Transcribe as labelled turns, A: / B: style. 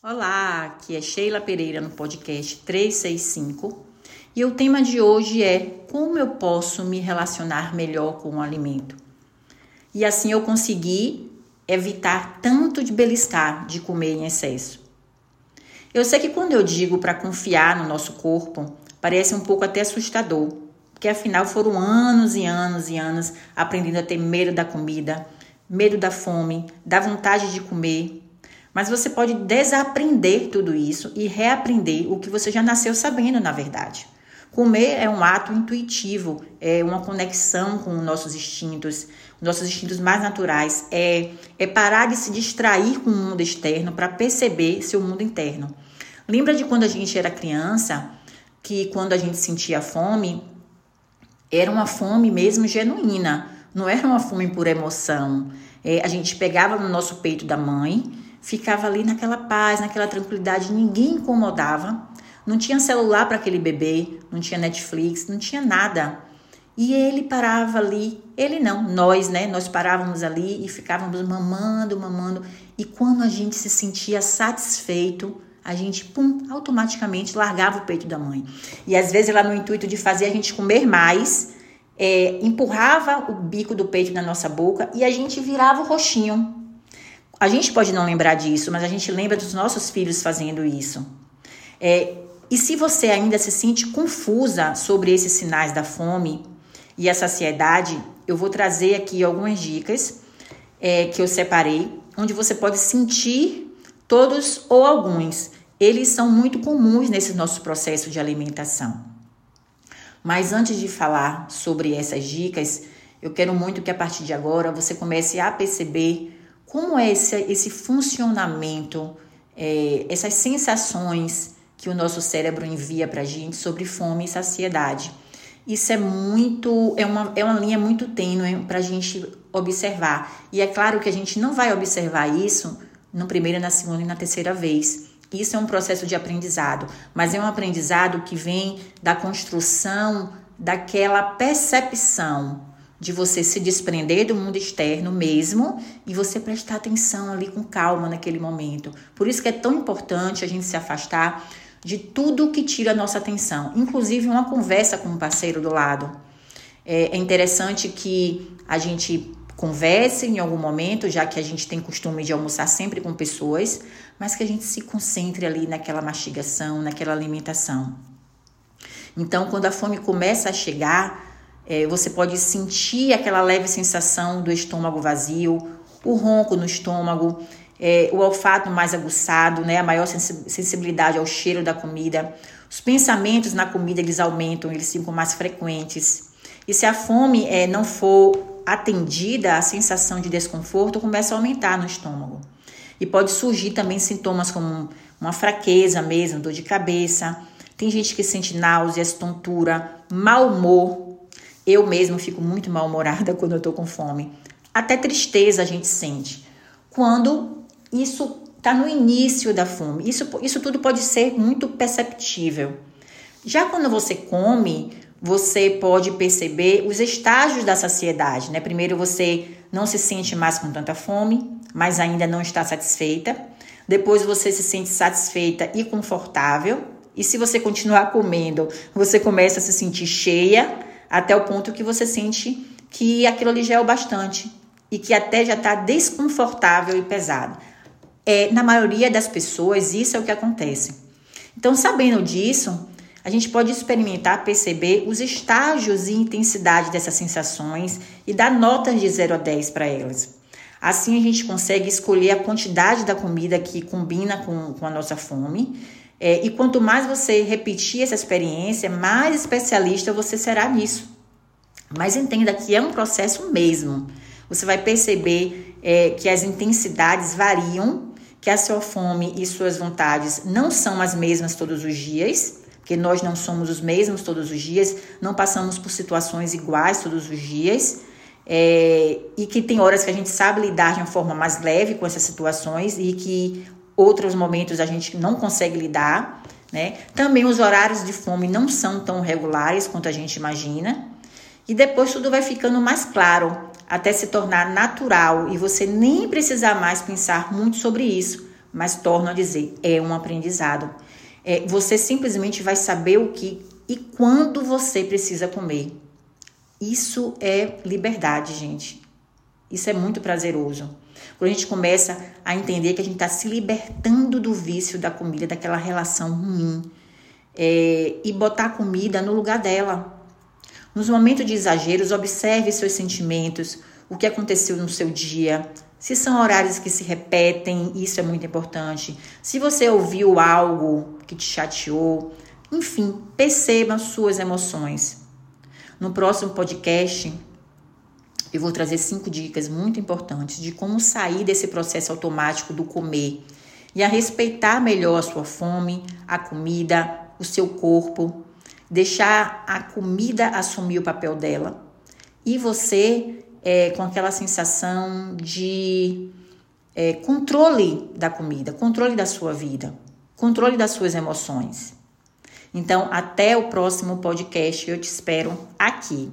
A: Olá, aqui é Sheila Pereira no podcast 365 e o tema de hoje é como eu posso me relacionar melhor com o alimento. E assim eu consegui evitar tanto de beliscar, de comer em excesso. Eu sei que quando eu digo para confiar no nosso corpo, parece um pouco até assustador, porque afinal foram anos e anos e anos aprendendo a ter medo da comida, medo da fome, da vontade de comer mas você pode desaprender tudo isso e reaprender o que você já nasceu sabendo, na verdade. Comer é um ato intuitivo, é uma conexão com nossos instintos, nossos instintos mais naturais. É, é parar de se distrair com o mundo externo para perceber seu mundo interno. Lembra de quando a gente era criança, que quando a gente sentia fome, era uma fome mesmo genuína, não era uma fome por emoção. É, a gente pegava no nosso peito da mãe ficava ali naquela paz, naquela tranquilidade, ninguém incomodava. Não tinha celular para aquele bebê, não tinha Netflix, não tinha nada. E ele parava ali, ele não, nós, né? Nós parávamos ali e ficávamos mamando, mamando. E quando a gente se sentia satisfeito, a gente, pum, automaticamente largava o peito da mãe. E às vezes ela no intuito de fazer a gente comer mais, é, empurrava o bico do peito na nossa boca e a gente virava o roxinho. A gente pode não lembrar disso, mas a gente lembra dos nossos filhos fazendo isso. É, e se você ainda se sente confusa sobre esses sinais da fome e a saciedade, eu vou trazer aqui algumas dicas é, que eu separei, onde você pode sentir todos ou alguns. Eles são muito comuns nesse nosso processo de alimentação. Mas antes de falar sobre essas dicas, eu quero muito que a partir de agora você comece a perceber como é esse, esse funcionamento, é, essas sensações que o nosso cérebro envia para a gente sobre fome e saciedade. Isso é muito, é uma, é uma linha muito tênue para a gente observar. E é claro que a gente não vai observar isso no primeiro, na segunda e na terceira vez. Isso é um processo de aprendizado, mas é um aprendizado que vem da construção daquela percepção de você se desprender do mundo externo mesmo e você prestar atenção ali com calma naquele momento. Por isso que é tão importante a gente se afastar de tudo que tira a nossa atenção, inclusive uma conversa com um parceiro do lado. É, é interessante que a gente converse em algum momento, já que a gente tem costume de almoçar sempre com pessoas, mas que a gente se concentre ali naquela mastigação, naquela alimentação. Então, quando a fome começa a chegar, é, você pode sentir aquela leve sensação do estômago vazio, o ronco no estômago, é, o olfato mais aguçado, né, a maior sensibilidade ao cheiro da comida. Os pensamentos na comida eles aumentam, eles ficam mais frequentes. E se a fome é, não for atendida, a sensação de desconforto começa a aumentar no estômago. E pode surgir também sintomas como uma fraqueza mesmo, dor de cabeça. Tem gente que sente náuseas, tontura, mau humor, eu mesmo fico muito mal-humorada quando eu tô com fome. Até tristeza a gente sente. Quando isso está no início da fome. Isso, isso tudo pode ser muito perceptível. Já quando você come, você pode perceber os estágios da saciedade, né? Primeiro você não se sente mais com tanta fome, mas ainda não está satisfeita. Depois você se sente satisfeita e confortável. E se você continuar comendo, você começa a se sentir cheia até o ponto que você sente que aquilo ali já é o bastante e que até já está desconfortável e pesado. É, na maioria das pessoas, isso é o que acontece. Então, sabendo disso, a gente pode experimentar, perceber os estágios e intensidade dessas sensações e dar notas de 0 a 10 para elas. Assim, a gente consegue escolher a quantidade da comida que combina com, com a nossa fome é, e quanto mais você repetir essa experiência, mais especialista você será nisso. Mas entenda que é um processo mesmo. Você vai perceber é, que as intensidades variam, que a sua fome e suas vontades não são as mesmas todos os dias, porque nós não somos os mesmos todos os dias, não passamos por situações iguais todos os dias. É, e que tem horas que a gente sabe lidar de uma forma mais leve com essas situações e que outros momentos a gente não consegue lidar, né? Também os horários de fome não são tão regulares quanto a gente imagina. E depois tudo vai ficando mais claro, até se tornar natural e você nem precisar mais pensar muito sobre isso, mas torno a dizer, é um aprendizado. É, você simplesmente vai saber o que e quando você precisa comer. Isso é liberdade, gente. Isso é muito prazeroso. Quando a gente começa a entender que a gente está se libertando do vício da comida, daquela relação ruim, é, e botar a comida no lugar dela. Nos momentos de exageros, observe seus sentimentos, o que aconteceu no seu dia, se são horários que se repetem, isso é muito importante. Se você ouviu algo que te chateou, enfim, perceba suas emoções. No próximo podcast, eu vou trazer cinco dicas muito importantes de como sair desse processo automático do comer e a respeitar melhor a sua fome, a comida, o seu corpo, deixar a comida assumir o papel dela e você é, com aquela sensação de é, controle da comida, controle da sua vida, controle das suas emoções. Então, até o próximo podcast, eu te espero aqui.